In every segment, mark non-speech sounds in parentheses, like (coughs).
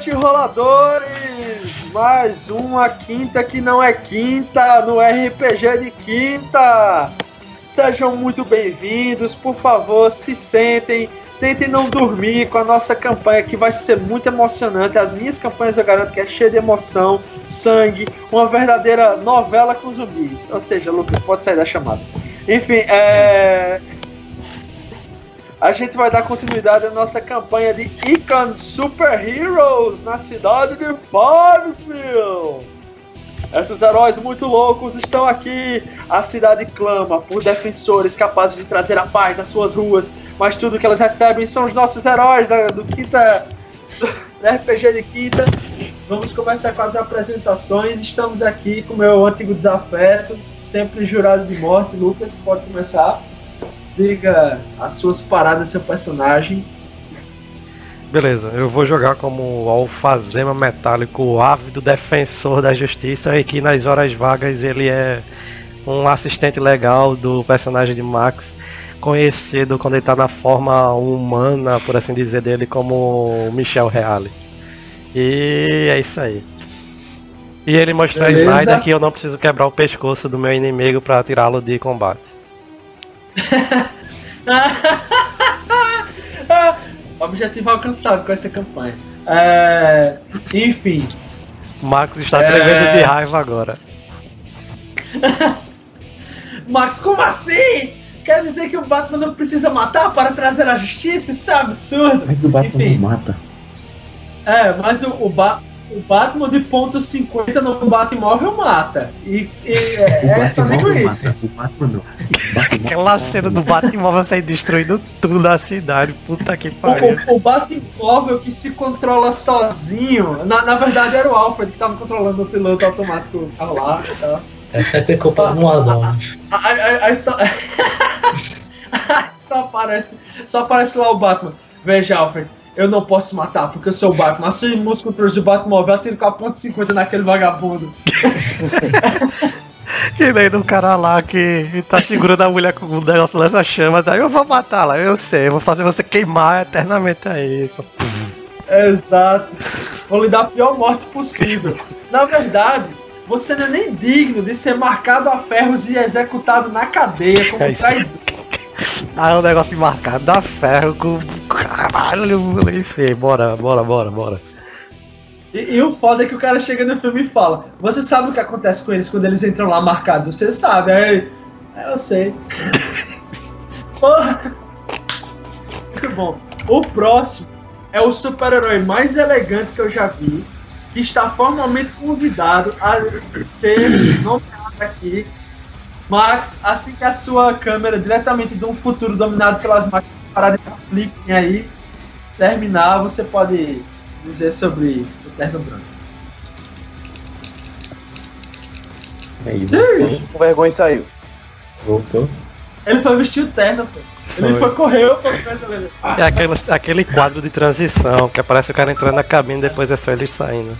noite, roladores! Mais uma quinta que não é quinta no RPG de quinta. Sejam muito bem-vindos, por favor, se sentem, tentem não dormir com a nossa campanha que vai ser muito emocionante. As minhas campanhas eu garanto que é cheia de emoção, sangue, uma verdadeira novela com zumbis. Ou seja, Lucas, pode sair da chamada. Enfim, é a gente vai dar continuidade à nossa campanha de Icon Super Heroes na cidade de Farmsville. Esses heróis muito loucos estão aqui. A cidade clama por defensores capazes de trazer a paz às suas ruas, mas tudo que elas recebem são os nossos heróis da, do Quinta. Do RPG de Quinta. Vamos começar com as apresentações. Estamos aqui com o meu antigo desafeto, sempre jurado de morte. Lucas, pode começar diga as suas paradas, seu personagem. Beleza, eu vou jogar como alfazema metálico, ávido defensor da justiça e que nas horas vagas ele é um assistente legal do personagem de Max, conhecido quando ele tá na forma humana, por assim dizer, dele como Michel Reale. E é isso aí. E ele mostra a Snyder que eu não preciso quebrar o pescoço do meu inimigo para tirá-lo de combate. (laughs) Objetivo alcançado com essa campanha. É, enfim. Max está tremendo é... de raiva agora. (laughs) Max, como assim? Quer dizer que o Batman não precisa matar para trazer a justiça? Isso é absurdo. Mas o Batman Enfim. não mata. É, mas o, o, ba o Batman de ponto 50 no Batmóvel mata. E, e é, é só digo isso. Mata. O Batman não. O Batman Aquela cena do Batmóvel sair destruindo tudo na cidade. Puta que pariu. O, o, o Batmóvel que se controla sozinho. Na, na verdade era o Alfred que tava controlando o piloto automático do lá. Tá? Essa é ter culpa no Adão. Aí só. (laughs) só aparece. Só aparece lá o Batman. Veja, Alfred eu não posso matar, porque eu sou o Batman. Assim, músculo controle de Batmóvel, eu tiro com a ponta 50 naquele vagabundo. (laughs) E daí do cara lá que tá segurando a mulher com o negócio lança chamas, aí eu vou matar lá, eu sei, eu vou fazer você queimar eternamente aí. Só... Exato. Vou lhe dar a pior morte possível. Na verdade, você não é nem digno de ser marcado a ferros e executado na cadeia como é traidor. Aí o negócio marcado dá ferro com. Caralho, enfim, bora, bora, bora, bora. E, e, o foda é que o cara chega no filme e fala: Você sabe o que acontece com eles quando eles entram lá marcados? Você sabe, aí. É, eu sei. (laughs) Porra! Muito bom. O próximo é o super-herói mais elegante que eu já vi, que está formalmente convidado a ser nomeado aqui Max, assim que a sua câmera diretamente de um futuro dominado pelas máquinas parar de clique aí, terminar, você pode dizer sobre o terno branco. Aí, com vergonha saiu. Voltou. Ele foi vestir o terno, pô. Ele foi, correr, foi É aquele, aquele quadro de transição que aparece o cara entrando na cabine e depois é só ele saindo.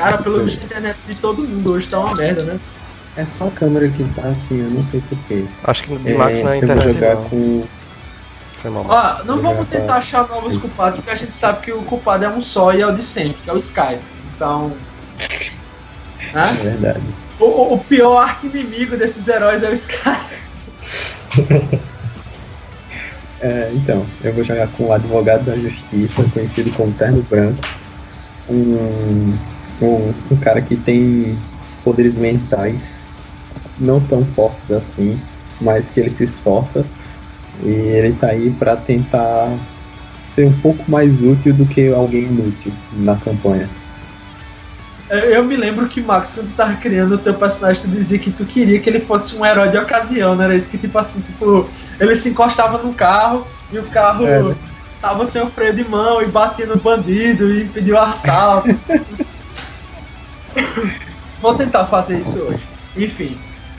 Cara, pelo visto a internet de todo mundo hoje tá uma merda, né? É só a câmera que tá assim, eu não sei porquê. Acho que no Max é, na internet jogar não. com... Ó, não vamos tentar achar novos culpados, porque a gente sabe que o culpado é um só e é o de sempre, que é o Sky. Então. Né? É verdade. O, o pior arco inimigo desses heróis é o Sky. (laughs) é, então, eu vou jogar com o advogado da justiça, conhecido como Terno Branco. Um um, um cara que tem poderes mentais não tão fortes assim, mas que ele se esforça e ele tá aí para tentar ser um pouco mais útil do que alguém inútil na campanha. Eu me lembro que, Max, quando tu tava criando o teu personagem, tu dizia que tu queria que ele fosse um herói de ocasião, não era isso? Que, tipo assim, tipo, ele se encostava no carro e o carro é. tava sem o freio de mão e batia no bandido e pediu assalto. (laughs) Vou tentar fazer isso hoje. Enfim,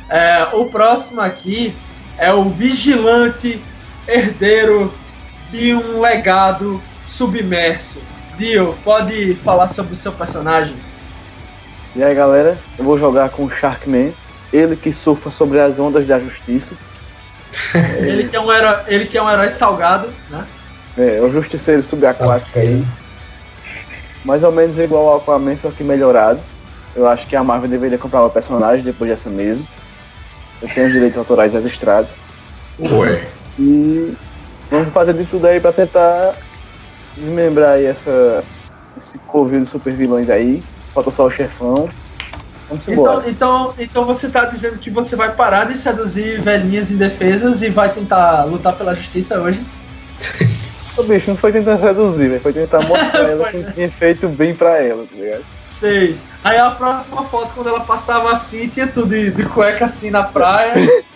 é, o próximo aqui é o vigilante herdeiro de um legado submerso. Dio, pode falar sobre o seu personagem? E aí galera, eu vou jogar com o Sharkman, ele que surfa sobre as ondas da justiça. (laughs) ele, que é um herói, ele que é um herói salgado, né? É, é o Justiceiro subaquático aí. Mais ou menos igual ao Aquaman, só que melhorado. Eu acho que a Marvel deveria comprar o personagem depois dessa mesa. Eu tenho os direitos autorais registrados. Ué. E vamos fazer de tudo aí pra tentar desmembrar aí essa, esse covil de super vilões aí. Falta só o chefão. Vamos embora. Então, então, então você tá dizendo que você vai parar de seduzir velhinhas indefesas e vai tentar lutar pela justiça hoje? (laughs) O bicho não foi tentando reduzir, velho. Foi tentar mostrar (laughs) ela que né? tinha feito bem pra ela, tá ligado? Sei. Aí a próxima foto, quando ela passava assim, tinha tudo de, de cueca assim na praia. (laughs)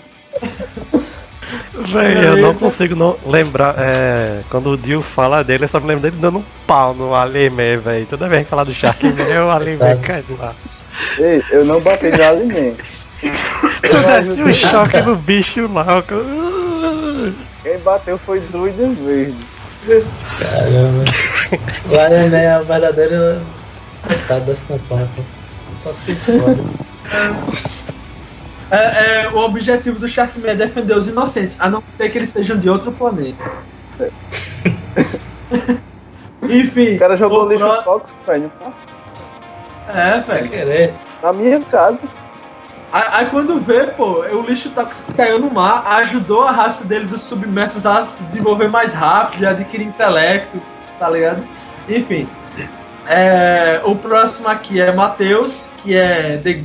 Véi, eu não consigo não lembrar. É, quando o Dio fala dele, eu só me lembro dele dando um pau no Alime, velho. Toda vez que fala do Sharkman, (laughs) o Alime cai do lado. Ei, eu não bati em ninguém. Tu desce um choque no bicho lá. o- Quem bateu foi Druida Verde. Caramba. O Iron é o verdadeiro coitado. Só se. É, é, o objetivo do Sharkman é defender os inocentes, a não ser que eles sejam de outro planeta. (laughs) Enfim. O cara jogou o lixo pro- tóxico, velho. É, velho. querer. Na minha casa. Aí, aí quando vê, pô, o lixo tóxico caiu no mar, ajudou a raça dele dos submersos a se desenvolver mais rápido, e adquirir intelecto, tá ligado? Enfim. É, o próximo aqui é Matheus, que é The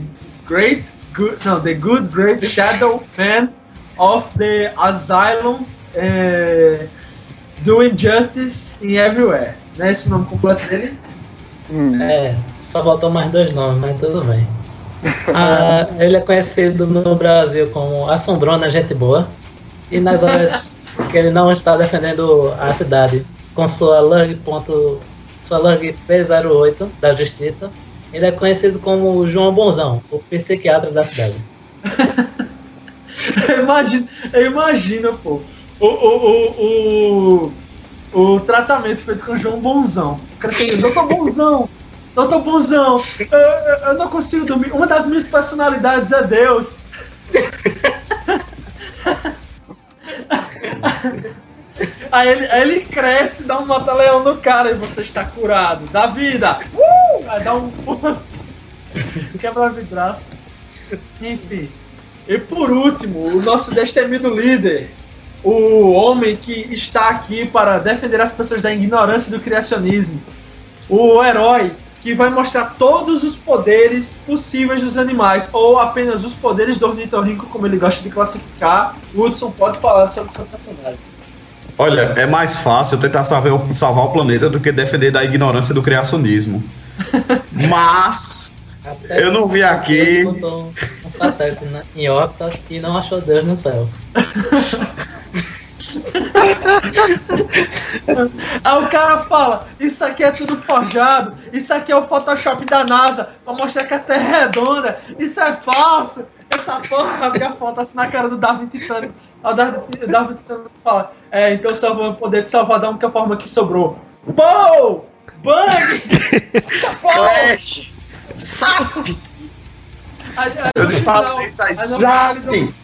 Great Good, não, The Good Great Shadow Man of the Asylum é, Doing Justice in Everywhere. Não é esse o nome completo dele? Hum. É, só faltou mais dois nomes, mas tudo bem. (laughs) Ah, ele é conhecido no Brasil como Assombrona Gente Boa. E nas horas que ele não está defendendo a cidade com sua Lug. ponto- Lug P08 da Justiça, ele é conhecido como João Bonzão, o psiquiatra da cidade. (laughs) Eu imagino, pô. O, o, o, o, o tratamento feito com o João Bonzão. O cara tem, doutor Bonzão, doutor Bonzão, eu, eu- eu não consigo dormir. Uma das minhas personalidades é Deus. (laughs) Aí ele, aí ele cresce, dá um mata-leão no cara e você está curado. Da vida! Uh! Aí dá um. Quebra vidraça. Enfim. E por último, o nosso destemido líder, o homem que está aqui para defender as pessoas da ignorância e do criacionismo, o herói que vai mostrar todos os poderes possíveis dos animais, ou apenas os poderes do ornitorrinco, como ele gosta de classificar. O Hudson pode falar sobre o seu personagem. Olha, é mais fácil tentar salvar, o- salvar o planeta do que defender da ignorância do criacionismo. (laughs) Mas Até eu não vi aqui. Botou um satélite na, em órbita e não achou Deus no céu. (laughs) Aí o cara fala, isso aqui é tudo forjado, isso aqui é o Photoshop da NASA, pra mostrar que a Terra é redonda, isso é falso, essa porra rasga a foto assim na cara do Darwin Titânico. Darwin, Darwin Titânico fala, é, então só vou poder te salvar da única forma que sobrou. Pou! Bang! (laughs) Pou! Flash! Zap! Zap!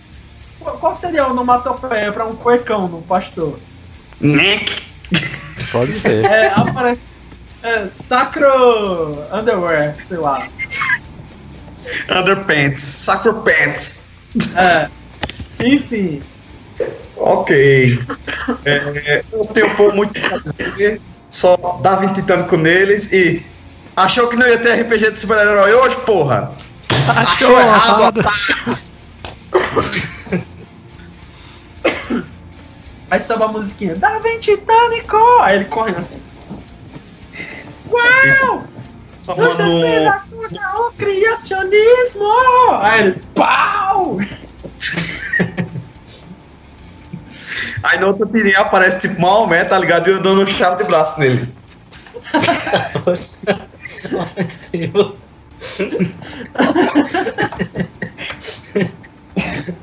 Qual qual seria o onomatopeia pra um cuecão no pastor? Nick! Pode ser. É, aparece. É, sacro underwear, sei lá. Underpants! Sacro Pants! É. Enfim. Ok. É, eu tenho pouco muito pra dizer. Só dava titânico neles e. Achou que não ia ter RPG de super-herói hoje, porra? Achou errado, otários! Aí sobe a musiquinha. Da Titânico! Aí ele correndo assim. Uau! Só contra o criacionismo! Aí ele. Pau! Aí na outra tirinha aparece tipo Maomé, tá ligado? E eu dando um chave de braço nele. Poxa, ofensivo.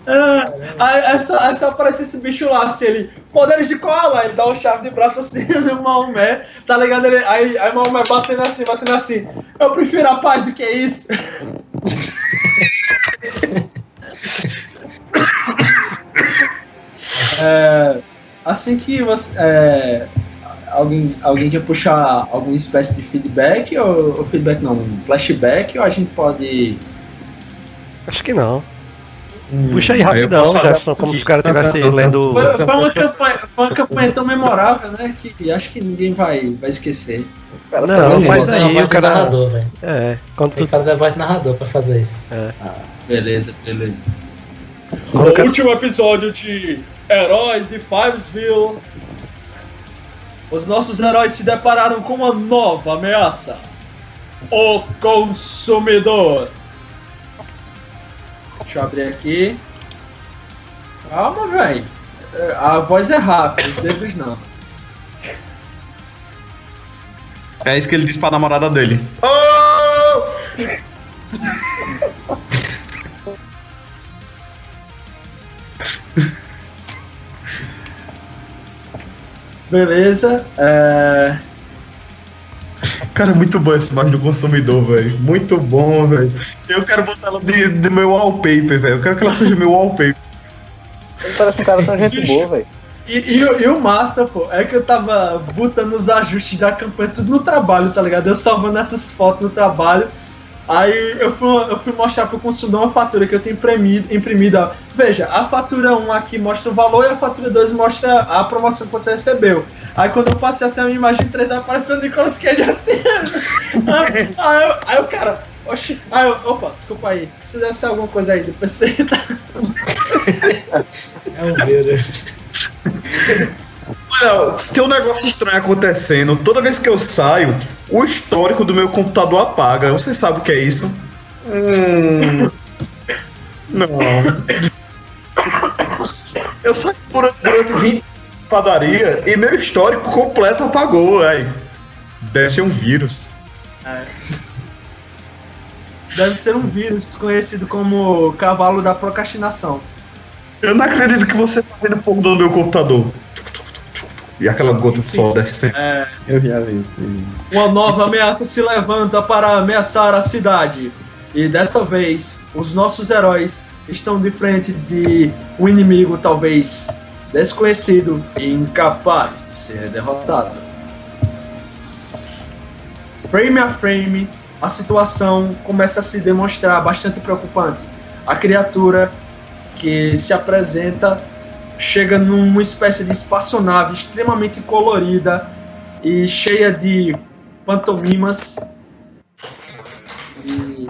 Ah, aí, aí só, aí só aparece esse bicho lá, assim, ele. Poderes de cola! Ele dá um chave de braço assim (laughs) no Maomé, tá ligado? Ele, aí, aí Maomé batendo assim, batendo assim. Eu prefiro a paz do que isso. É, assim que você. é, alguém, alguém quer puxar alguma espécie de feedback ou, ou feedback não, um flashback ou a gente pode. Acho que não. Hum, Puxa aí rapidão, Jefferson, a como se o cara estivesse Não, não, não. lendo. Foi, foi uma (laughs) campanha, foi uma campanha tão memorável, né? Que acho que ninguém vai, vai esquecer. Cara, Não, só que faz aí, o cara- narrador. É, quando Tem tu. que fazer a voz de narrador pra fazer isso. Beleza, beleza. Quando o último episódio de Heróis de Fivesville, os nossos heróis se depararam com uma nova ameaça: o consumidor. Deixa eu abrir aqui. Calma, velho. A voz é rápida, os dedos não. É isso que ele disse pra namorada dele. Oh! (laughs) (laughs) Beleza. É... Cara, é muito bom essa imagem do consumidor, velho. Muito bom, velho. Eu quero botar ela de, de meu wallpaper, velho. Eu quero que ela seja meu wallpaper. Ele parece um cara tão gente boa, velho. E, e, o- e o massa, pô, é que eu tava botando os ajustes da campanha tudo no trabalho, tá ligado? Eu salvando essas fotos no trabalho. Aí eu fui, eu fui mostrar pro consumidor uma fatura que eu tenho imprimido, ó. Veja, a fatura 1 aqui mostra o valor e a fatura 2 mostra a promoção que você recebeu. Aí quando eu passei assim a minha imagem 3 apareceu o Nicolas Cage assim. (laughs) aí, aí, eu- aí o cara, oxi, aí eu, opa, desculpa aí, isso deve ser alguma coisa aí do PC, tá? É um vírus. (laughs) Tem um negócio estranho acontecendo. Toda vez que eu saio, o histórico do meu computador apaga. Você sabe o que é isso? Hum. Não. Eu saí por- durante 20 de padaria e meu histórico completo apagou, aí. Deve ser um vírus. Deve ser um vírus conhecido como cavalo da procrastinação. Eu não acredito que você tá vendo fogo no meu computador. E aquela gota de sol descendo. Eu já vi. Uma nova ameaça se levanta para ameaçar a cidade. E dessa vez, os nossos heróis estão de frente de um inimigo talvez desconhecido e incapaz de ser derrotado. Frame a frame, a situação começa a se demonstrar bastante preocupante. A criatura que se apresenta chega numa espécie de espaçonave extremamente colorida e cheia de pantomimas. E...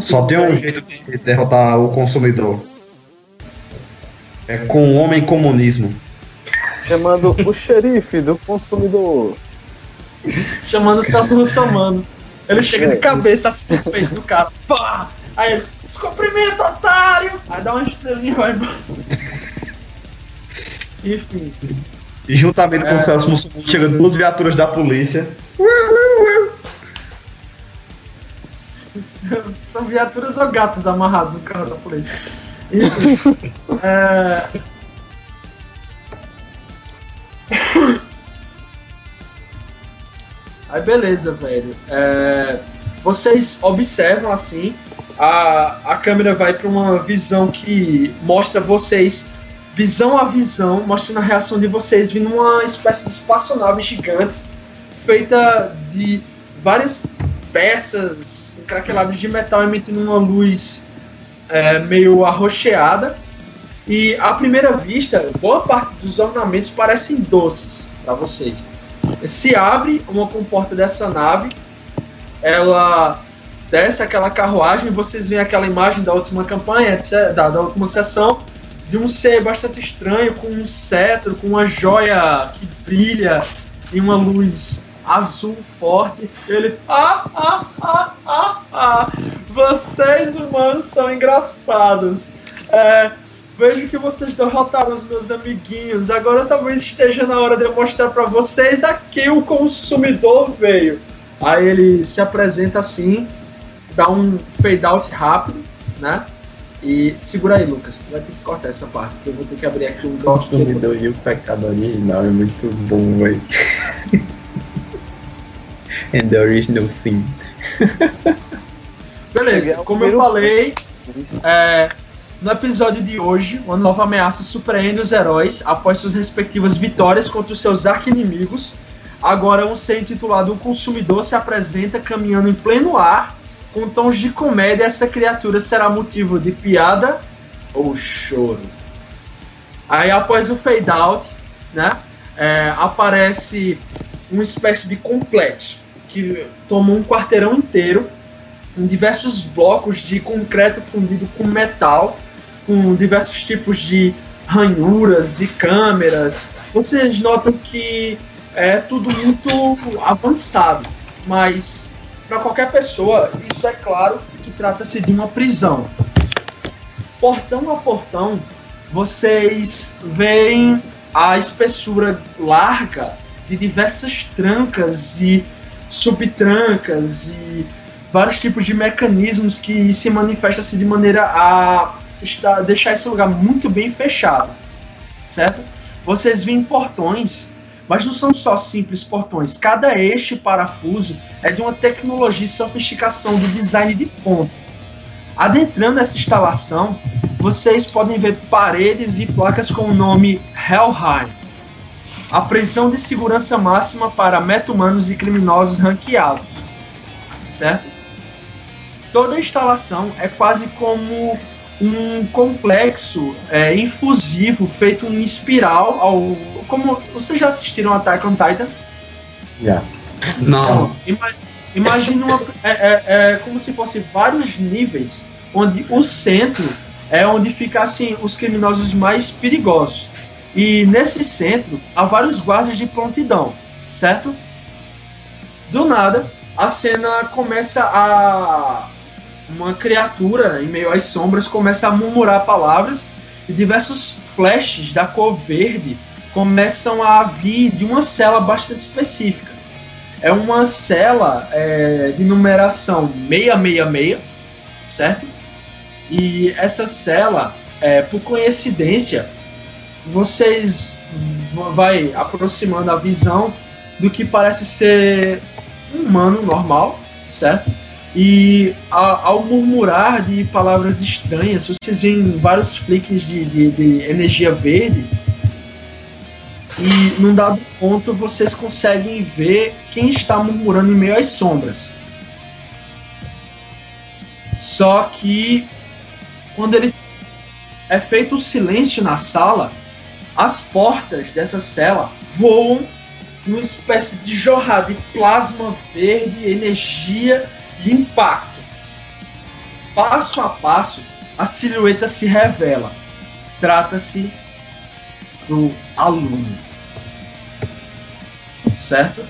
Só tem um jeito de derrotar o consumidor. É com o homem comunismo. Chamando o xerife do consumidor. chamando o Celso Russomano. Ele chega de É. cabeça assim no peito do cara. Pá! Aí ele, descobrimento, otário! Aí dá uma estrelinha e vai embora. (laughs) Enfim. E juntamente com É. o Celso Mussolini chegam duas viaturas da polícia. São viaturas ou gatos amarrados no carro da polícia. Enfim. (laughs) é... Aí beleza, velho. É, Vocês observam assim, a, a câmera vai para uma visão que mostra vocês, visão a visão, mostrando a reação de vocês vindo uma espécie de espaçonave gigante, feita de várias peças encraqueladas de metal emitindo uma luz é, meio arroxeada. E à primeira vista, boa parte dos ornamentos parecem doces para vocês. Se abre uma comporta dessa nave, ela desce aquela carruagem, vocês veem aquela imagem da última campanha, da, da última sessão, de um ser bastante estranho, com um cetro, com uma joia que brilha e uma luz azul forte. Ele, ah, ah, ah, ah, ah, vocês humanos são engraçados. É, vejo que vocês derrotaram os meus amiguinhos. Agora talvez esteja na hora de eu mostrar para vocês a o consumidor veio. Aí ele se apresenta assim, dá um fade out rápido, né? E segura aí, Lucas. Tu vai ter que cortar essa parte, porque eu vou ter que abrir aqui um O consumidor e o pecado original é muito bom, velho. And (laughs) the original sin. (laughs) Beleza, como eu falei, é, No episódio de hoje, uma nova ameaça surpreende os heróis após suas respectivas vitórias contra os seus arqui-inimigos. Agora, um ser intitulado O Consumidor se apresenta caminhando em pleno ar, com tons de comédia. Essa criatura será motivo de piada ou choro. Aí, após o fade out, né, é, aparece uma espécie de complexo que toma um quarteirão inteiro, com diversos blocos de concreto fundido com metal, com diversos tipos de ranhuras e câmeras. Vocês notam que é tudo muito avançado, mas para qualquer pessoa, isso é claro que trata-se de uma prisão. Portão a portão, vocês veem a espessura larga de diversas trancas e subtrancas e vários tipos de mecanismos que se manifestam assim, de maneira a deixar esse lugar muito bem fechado, certo? Vocês veem portões, mas não são só simples portões. Cada eixo e parafuso é de uma tecnologia e sofisticação do design de ponta. Adentrando essa instalação, vocês podem ver paredes e placas com o nome Helheim, a prisão de segurança máxima para meta-humanos e criminosos ranqueados, certo? Toda a instalação é quase como um complexo é, infusivo feito em espiral ao como vocês já assistiram Attack on Titan? Já. Não. Então, imagina uma, é, é, é, como se fosse vários níveis onde o centro é onde ficam assim, os criminosos mais perigosos. E nesse centro há vários guardas de prontidão, certo? Do nada, a cena começa a. Uma criatura em meio às sombras começa a murmurar palavras e diversos flashes da cor verde começam a vir de uma cela bastante específica. É uma cela é, de numeração 666, certo? E essa cela, é, por coincidência, vocês vai aproximando a visão do que parece ser um humano normal, certo? E ao murmurar de palavras estranhas, vocês veem vários flicks de, de, de energia verde. E num dado ponto vocês conseguem ver quem está murmurando em meio às sombras. Só que quando ele é feito o silêncio na sala, as portas dessa cela voam numa espécie de jorrada de plasma verde, energia e impacto. Passo a passo, a silhueta se revela. Trata-se do aluno. Certo?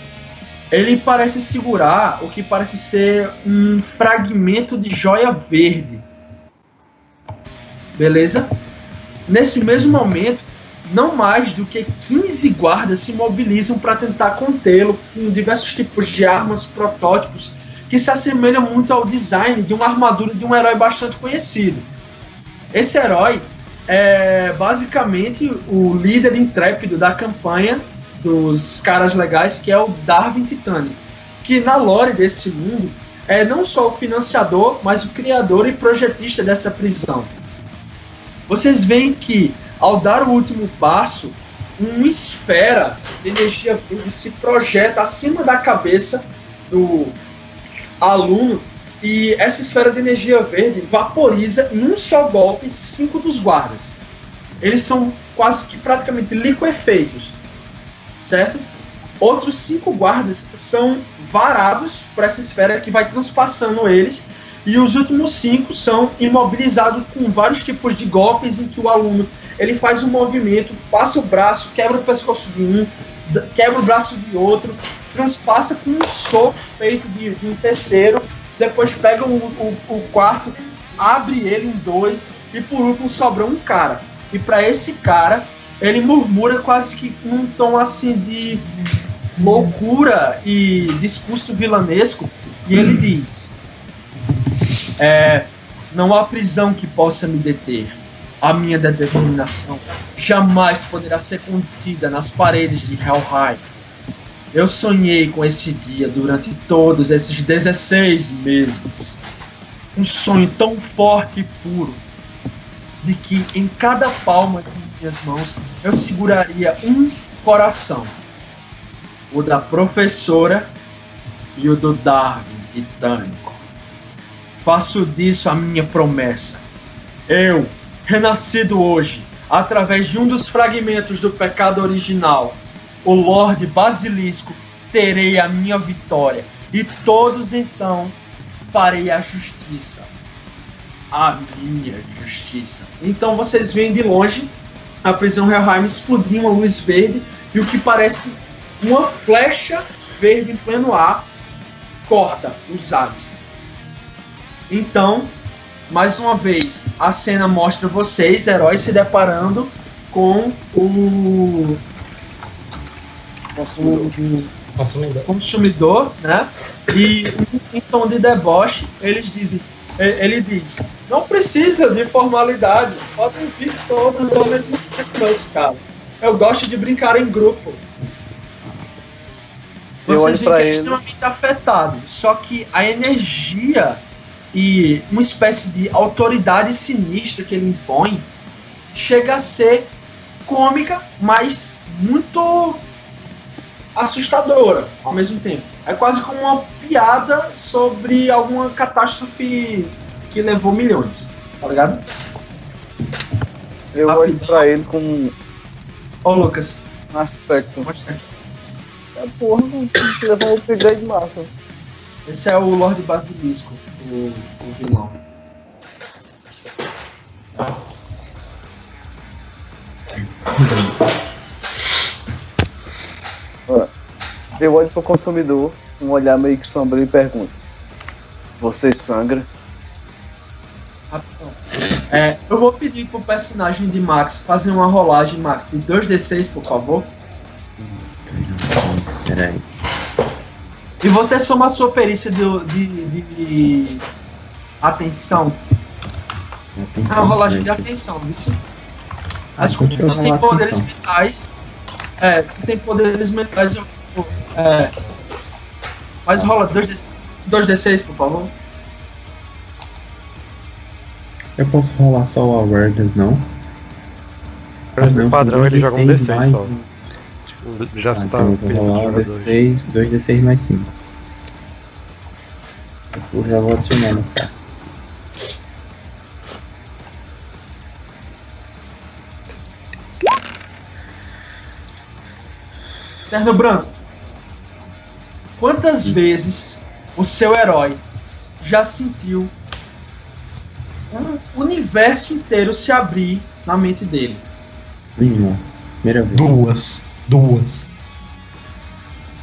Ele parece segurar o que parece ser um fragmento de joia verde Beleza? Nesse mesmo momento, não mais do que 15 guardas se mobilizam para tentar contê-lo com diversos tipos de armas, protótipos, que se assemelham muito ao design de uma armadura de um herói bastante conhecido. Esse herói é basicamente o líder intrépido da campanha dos caras legais, que é o Darwin Titanic, que na lore desse mundo é não só o financiador, mas o criador e projetista dessa prisão vocês veem que ao dar o último passo, uma esfera de energia se projeta acima da cabeça do aluno e essa esfera de energia verde vaporiza em um só golpe cinco dos guardas. Eles são quase que praticamente liquefeitos, certo? Outros cinco guardas são varados por essa esfera que vai transpassando eles e os últimos cinco são imobilizados com vários tipos de golpes em que o aluno ele faz um movimento, passa o braço, quebra o pescoço de um, quebra o braço de outro, transpassa com um soco feito de, de um terceiro, depois pega o, o, o, quarto, abre ele em dois e por último sobra um cara. E para esse cara, ele murmura quase que num tom assim de loucura e discurso vilanesco, e ele diz: é, não há prisão que possa me deter. A minha determinação jamais poderá ser contida nas paredes de Helheim. Eu sonhei com esse dia durante todos esses 16 meses. Um sonho tão forte e puro de que em cada palma de minhas mãos eu seguraria um coração. O da professora e o do Darwin titânico. Faço disso a minha promessa. Eu, renascido hoje, através de um dos fragmentos do pecado original, o Lorde Basilisco, terei a minha vitória, e todos então farei a justiça. A minha justiça. Então vocês veem de longe a prisão Helheim explodir uma luz verde e o que parece uma flecha verde em pleno ar corta os ares. Então, mais uma vez, a cena mostra vocês, heróis, se deparando com o Consumidor. Consumidor. consumidor, né? E em tom de deboche, eles dizem, ele diz, não precisa de formalidade, podem vir todos ao mesmo tempo, caros. Eu gosto de brincar em grupo. Vocês que é extremamente afetado. Só que a energia e uma espécie de autoridade sinistra que ele impõe chega a ser cômica, mas muito assustadora ao mesmo tempo. É quase como uma piada sobre alguma catástrofe que levou milhões, tá ligado? Eu olho Rapidão. pra ele com um Ô Lucas, aspecto. mostra. É porra, levar um upgrade massa. Esse é o Lorde Basilisco, o, o vilão. Eu olho pro consumidor, um olhar meio que sombrio e pergunto: Você sangra? É, eu vou pedir pro personagem de Max fazer uma rolagem, Max, de 2d6, por favor. Peraí. E você soma a sua perícia de, de, de atenção. É uma rolagem de atenção, isso. Ah, Mas como eu não tem poderes atenção. mentais. É, tu tem poderes mentais, eu. É. Mas rola 2D, 2d6, por favor. Eu posso rolar só o awareness, não? Mas no padrão ele joga um 2d6 D6 mais- só. Já Ah, se tá então vou rolar o jogadores. D6, 2d6 mais 5. Eu já vou adicionando, tá? Terno Branco. Quantas vezes o seu herói já sentiu um universo inteiro se abrir na mente dele? Nenhuma. Primeira vez. Duas. Duas.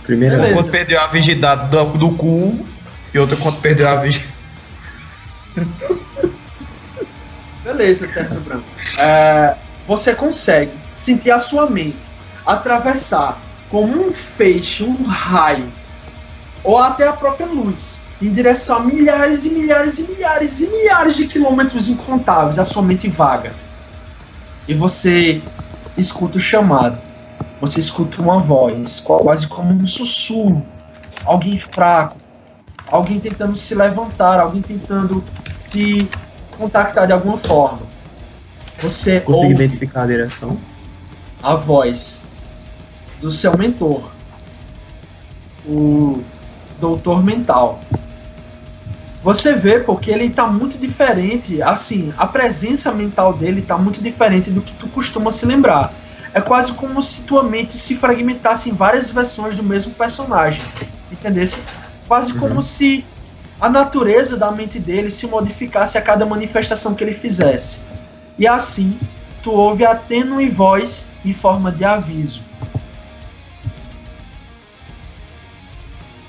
Primeira Beleza. vez. Quando perdeu a virgindade do, do cu e outra quando perdeu a virgindade. (laughs) Beleza, Terno Branco. É, você consegue sentir a sua mente atravessar como um feixe, um raio, ou até a própria luz, em direção a milhares e milhares e milhares e milhares de quilômetros incontáveis, a sua mente vaga. E você escuta o chamado. Você escuta uma voz, quase como um sussurro. Alguém fraco. Alguém tentando se levantar, alguém tentando te contactar de alguma forma. Você Consigo ouve identificar a direção? a voz do seu mentor, o doutor mental. Você vê porque ele tá muito diferente, assim, a presença mental dele tá muito diferente do que tu costuma se lembrar. É quase como se tua mente se fragmentasse em várias versões do mesmo personagem, entendesse? Quase como se a natureza da mente dele se modificasse a cada manifestação que ele fizesse. E assim, tu ouve a tênue voz em forma de aviso.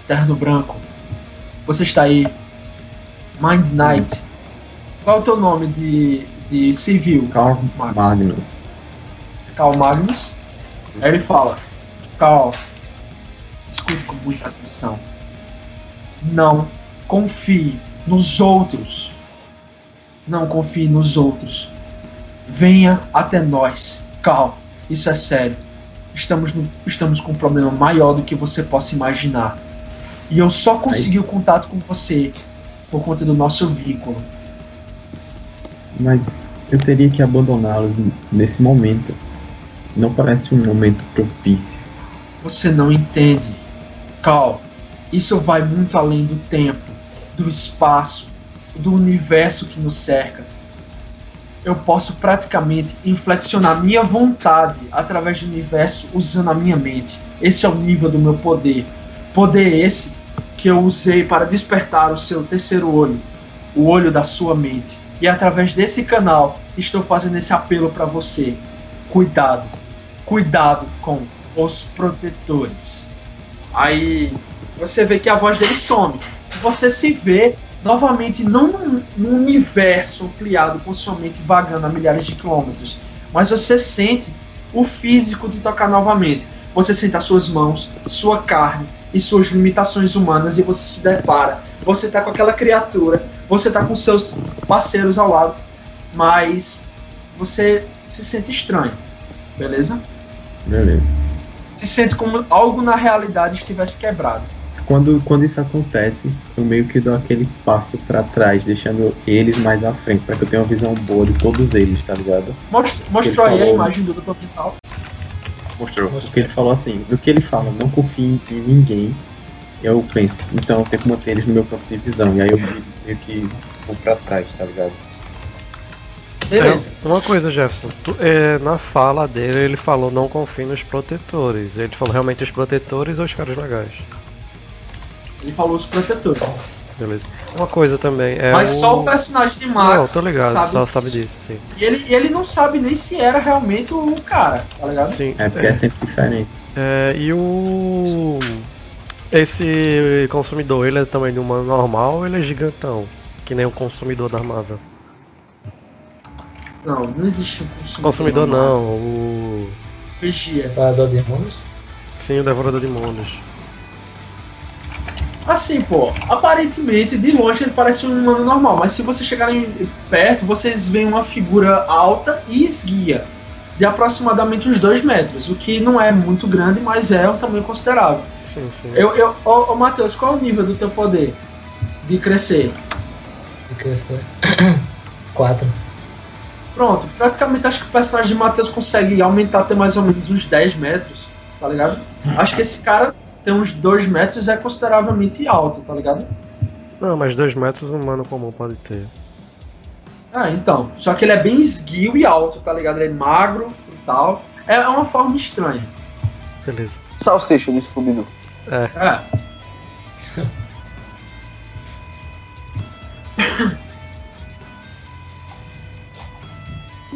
Terno Branco, você está aí. Mind Knight. Qual é o teu nome de, de civil? Carl. Magnus. Carl Magnus. Aí ele fala: Carl, escute com muita atenção. Não confie nos outros. Não confie nos outros. Venha até nós. Carl, isso é sério. Estamos, no- estamos com um problema maior do que você possa imaginar. E eu só consegui o contato com você por conta do nosso vínculo. Mas eu teria que abandoná-los nesse momento. Não parece um momento propício. Você não entende. Cal, isso vai muito além do tempo, do espaço, do universo que nos cerca. Eu posso praticamente inflexionar minha vontade através do universo usando a minha mente. Esse é o nível do meu poder. Poder esse que eu usei para despertar o seu terceiro olho, o olho da sua mente. E através desse canal estou fazendo esse apelo para você. Cuidado. Cuidado com os protetores. Aí você vê que a voz dele some. Você se vê novamente não num, universo ampliado com sua mente vagando a milhares de quilômetros, mas você sente o físico de tocar novamente. Você sente as suas mãos, sua carne e suas limitações humanas e você se depara. Você tá com aquela criatura, você tá com seus parceiros ao lado, mas você se sente estranho, beleza? Beleza. Se sente como algo na realidade estivesse quebrado. Quando, quando isso acontece, eu meio que dou aquele passo pra trás, deixando eles mais à frente, pra que eu tenha uma visão boa de todos eles, tá ligado? Most- mostrou aí a falou- imagem do Dr. Mental. Mostrou. Porque ele falou assim, do que ele fala, não confie em ninguém, eu penso, então eu tenho que manter eles no meu campo de visão, e aí eu meio que vou pra trás, tá ligado? Beleza. É, uma coisa, Jefferson. tu- é, na fala dele, ele falou não confie nos protetores. Ele falou realmente os protetores ou os caras legais. Ele falou os protetores. Beleza. Uma coisa também. É Mas o... só o personagem de Max. Não, tô ligado, sabe só disso. sabe disso, sim. E ele, ele não sabe nem se era realmente o cara, tá ligado? Sim. É porque é, sempre diferente. É, e o. Esse consumidor, ele é também de humano normal ou ele é gigantão? Que nem o consumidor da Marvel. Não, não existe um consumidor. Consumidor não, o. Vigia. Devorador de mundos. Sim, o Devorador de Mundos. Assim, pô, aparentemente de longe ele parece um humano normal, mas se vocês chegarem perto, vocês veem uma figura alta e esguia, de aproximadamente uns 2 metros, o que não é muito grande, mas é um tamanho considerável. Sim, sim. Eu, eu, ô, ô Matheus, qual é o nível do teu poder de crescer? De crescer. (coughs) Quatro. Pronto, praticamente acho que o personagem de Matheus consegue aumentar até mais ou menos uns 10 metros, tá ligado? Acho que esse cara tem uns 2 metros é consideravelmente alto, tá ligado? Não, mas dois metros um humano comum pode ter. Ah, então. Só que ele é bem esguio e alto, tá ligado? Ele é magro e tal. É uma forma estranha. Beleza. Salsicha do Scooby-Doo. É. É,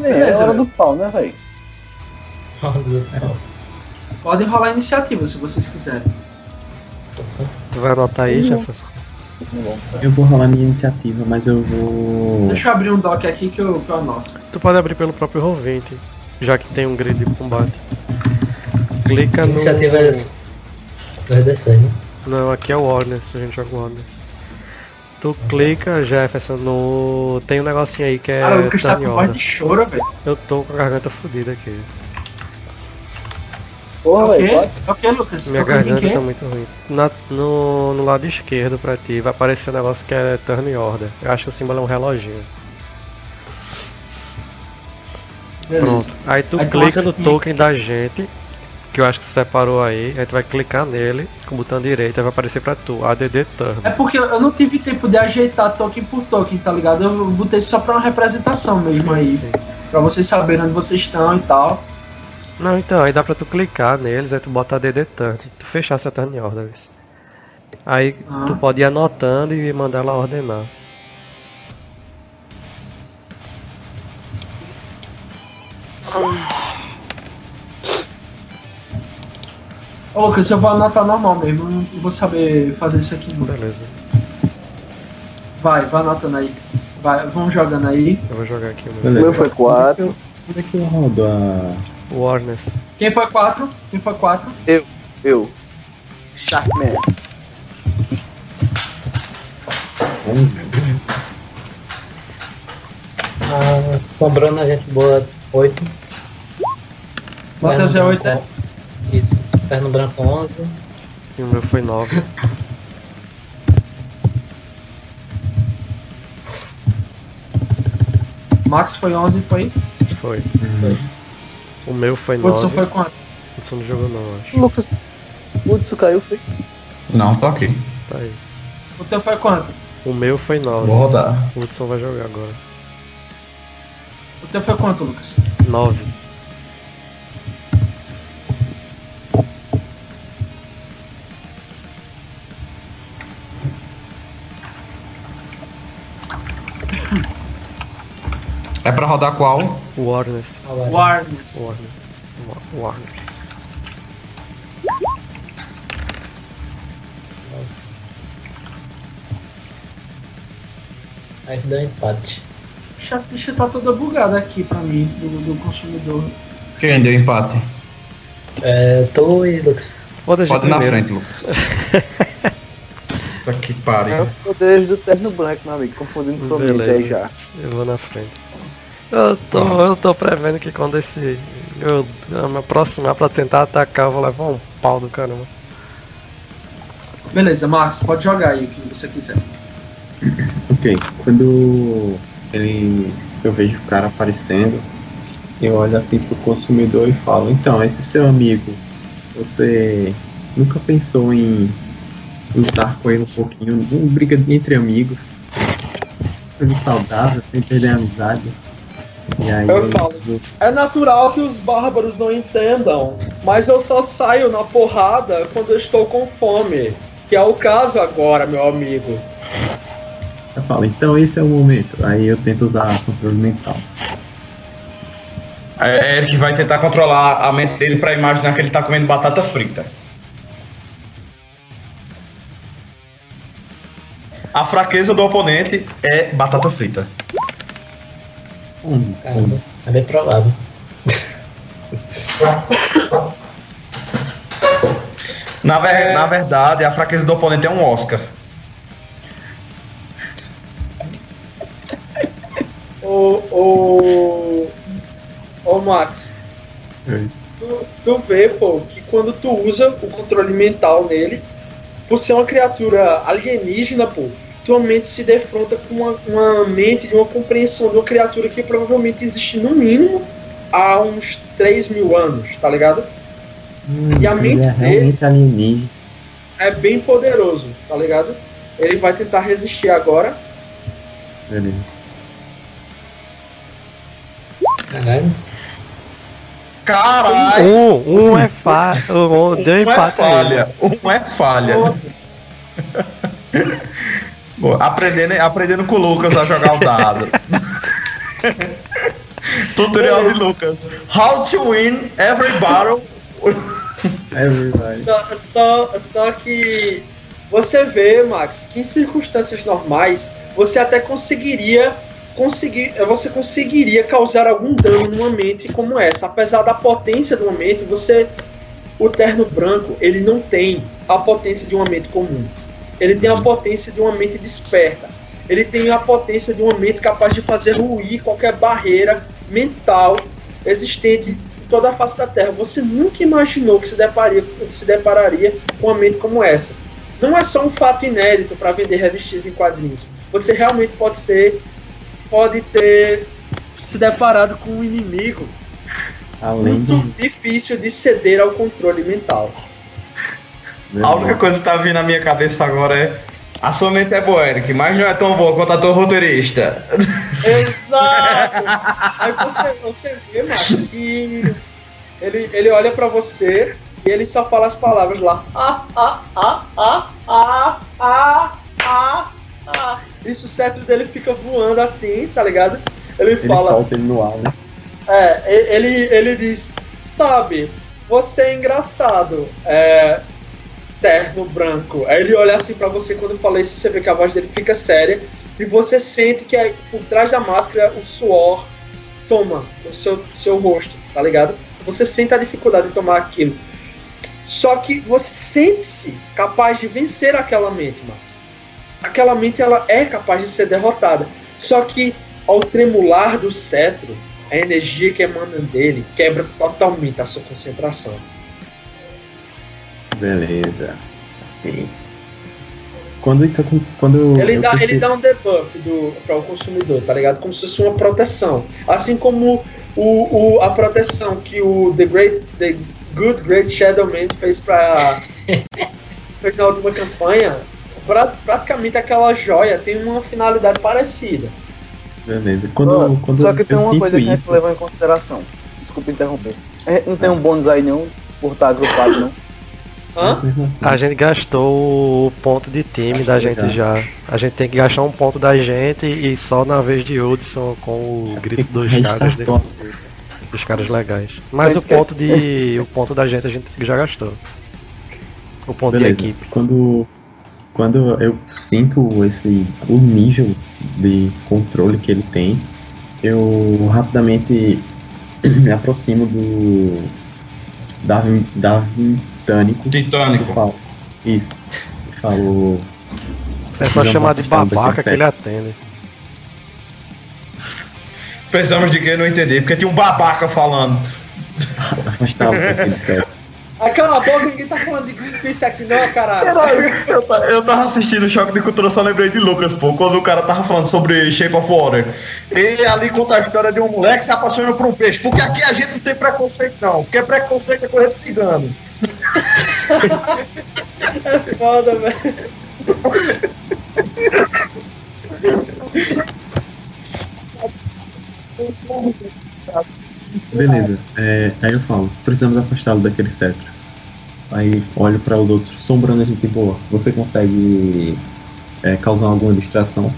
Beleza, hora velho. do pau, né, velho? Podem rolar a iniciativa se vocês quiserem. Tu vai anotar aí, Jefferson? Eu vou rolar minha iniciativa, mas eu vou. Deixa eu abrir um doc aqui que eu, que eu anoto. Tu pode abrir pelo próprio Roll20, já que tem um grid de combate. Clica no. Iniciativas 2D6, né? Não, aqui é o Warners, a gente joga o Warners. Tu clica, Jefferson, no. Tem um negocinho aí que é. Cara, o Lucas tá turn com de choro, velho. Eu tô com a garganta fodida aqui. Porra, Ok, velho. ok, Lucas. Minha garganta tá muito ruim. Na- no, no lado esquerdo pra ti vai aparecer um negócio que é turn order. Eu acho que o símbolo é um reloginho. Beleza. Pronto. Aí tu Aí clica no que- token da gente, que eu acho que separou aí, aí tu vai clicar nele com o botão direito, aí vai aparecer pra tu, ADD Turn. É porque eu não tive tempo de ajeitar token por token, tá ligado? Eu botei só pra uma representação mesmo aí. Sim. Pra vocês saberem onde vocês estão e tal. Não, então, aí dá pra tu clicar neles, aí tu bota ADD Turn, tu fechar essa turn order. isso. Aí Ah. tu pode ir anotando e mandar ela ordenar. Ô Lucas, eu vou anotar normal mesmo, eu não vou saber fazer isso aqui não. Beleza, Vai, vai anotando aí. Vai, vamos jogando aí. eu vou jogar aqui o meu. Foi 4. Onde é que eu rodo a. Warners. Quem foi 4? Quem foi 4? Eu. Sharkman. A Sombrando a gente boa 8. Matheus é 8, é? Perno branco 11. E o meu foi 9. (laughs) Max foi 11 foi. Foi. Uhum. O meu foi Hudson 9. foi quanto? Hudson não jogou não, acho. Lucas. Hudson caiu, foi. Não, tô aqui. Tá aí. O teu foi quanto? O meu foi 9. Vou rodar. O Hudson vai jogar agora. O teu foi quanto, Lucas? 9. Pra rodar qual? Warners. Warners. Warners. Wa- Warners. Aí deu um empate. Puxa, A ficha tá toda bugada aqui pra mim, do, do consumidor. Quem deu empate? É, tu e Lucas. Pode, Pode ir na primeiro. frente, Lucas. (laughs) Tá que pariu. É os poderes do terno branco, meu amigo. Confundindo sua mente aí já. Eu vou na frente. Eu tô, eu tô prevendo que quando esse. Eu, eu me aproximar pra tentar atacar, eu vou levar um pau do caramba. Beleza, Max, pode jogar aí o que você quiser. Ok, quando ele, eu vejo o cara aparecendo, eu olho assim pro consumidor e falo, então, esse seu amigo, você nunca pensou em lutar com ele um pouquinho, uma briga entre amigos, coisa saudável, sem perder a amizade. E aí Eu falo. É natural que os bárbaros não entendam, mas eu só saio na porrada quando eu estou com fome. Que é o caso agora, meu amigo. eu falo, então esse é o momento. Aí eu tento usar controle mental. É Eric vai tentar controlar a mente dele pra imaginar que ele tá comendo batata frita. A fraqueza do oponente é batata frita. Onze. Caramba, é bem provável. Na, ver- na verdade, a fraqueza do oponente é um Oscar. Ô, ô. Ô, Max. Oi. Tu, tu vê, pô, que quando tu usa o controle mental nele, por ser uma criatura alienígena, pô, tua mente se defronta com uma, uma mente de uma compreensão de uma criatura que provavelmente existe no mínimo há uns 3 mil anos, tá ligado? Hum, E a mente é alienígena. É bem poderoso, tá ligado? Ele vai tentar resistir agora. Beleza. Caralho. Caralho! Um, um é falha. Um, deu Um é falha. Um é falha. (laughs) Boa, aprendendo, aprendendo com o Lucas a jogar o dado. (laughs) Tutorial de Lucas. How to win every battle. Só, só, só que você vê, Max, que em circunstâncias normais você até conseguiria conseguir, você conseguiria causar algum dano numa mente como essa. Apesar da potência de uma mente, você o terno branco, ele não tem a potência de uma mente comum. Ele tem a potência de uma mente desperta. Ele tem a potência de uma mente capaz de fazer ruir qualquer barreira mental existente em toda a face da Terra. Você nunca imaginou que se, depararia, se depararia com uma mente como essa. Não é só um fato inédito para vender revistas em quadrinhos. Você realmente pode ser, pode ter se deparado com um inimigo Além muito de. difícil de ceder ao controle mental. A única coisa que tá vindo na minha cabeça agora é. A sua mente é boa, Eric, mas não é tão boa quanto a tua roteirista. (laughs) Exato! Aí você, você vê, Márcio, que ele, ele olha pra você e ele só fala as palavras lá. Ah, ah, ah, ah, ah, ah, ah, ah. Isso o cetro dele fica voando assim, tá ligado? Ele Ele fala. solta ele no ar, né? É, ele, ele diz, sabe, você é engraçado, é, terno branco. Aí ele olha assim pra você quando fala isso, você vê que a voz dele fica séria e você sente que aí, por trás da máscara o suor toma o seu, seu rosto, tá ligado? Você sente a dificuldade de tomar aquilo. Só que você sente-se capaz de vencer aquela mente, Marcos. Aquela mente ela é capaz de ser derrotada. Só que ao tremular do cetro, a energia que emana dele quebra totalmente a sua concentração. Beleza. quando isso quando Ele eu dá, ele dá um debuff do, para o consumidor, tá ligado? Como se fosse uma proteção. Assim como o, o, a proteção que o The Great The Good Great Shadow Man fez pra. (laughs) fez na última campanha. Pra, praticamente aquela joia tem uma finalidade parecida. Beleza. Quando, quando Só que eu tem uma coisa que a gente levou em consideração. Desculpa interromper. A gente não tem um bônus aí não, por estar agrupado, não. (laughs) Hã? A gente gastou o ponto de time da gente já. A gente tem que gastar um ponto da gente e só na vez de Hudson com o grito dos caras, dele, restartou. dos caras legais. Mas o ponto de. o ponto da gente a gente já gastou. O ponto Beleza. de equipe. Quando, quando eu sinto esse o nível de controle que ele tem, eu rapidamente (clears throat) me aproximo do Darwin, Darwin Tânico. Titânico. falo, Isso. E Falo. É só chamar de babaca que ele atende. Pensamos de quem não entendi, porque tinha um babaca falando. Afastá-lo daquele set. Aquela boca, ninguém tá falando de Greenpeace aqui não, caralho. Eu, ta- eu tava assistindo o Choque de Cultura, só lembrei de Lucas, pô, quando o cara tava falando sobre Shape of Water. Ele ali conta a história de um moleque que se apaixona por um peixe. Porque aqui a gente não tem preconceito, não. Porque preconceito é coisa de cigano. É foda, velho. Beleza. É, aí eu falo, precisamos afastá-lo daquele cetro. Aí olho para os outros, sombrando a gente boa. Você consegue é, causar alguma distração?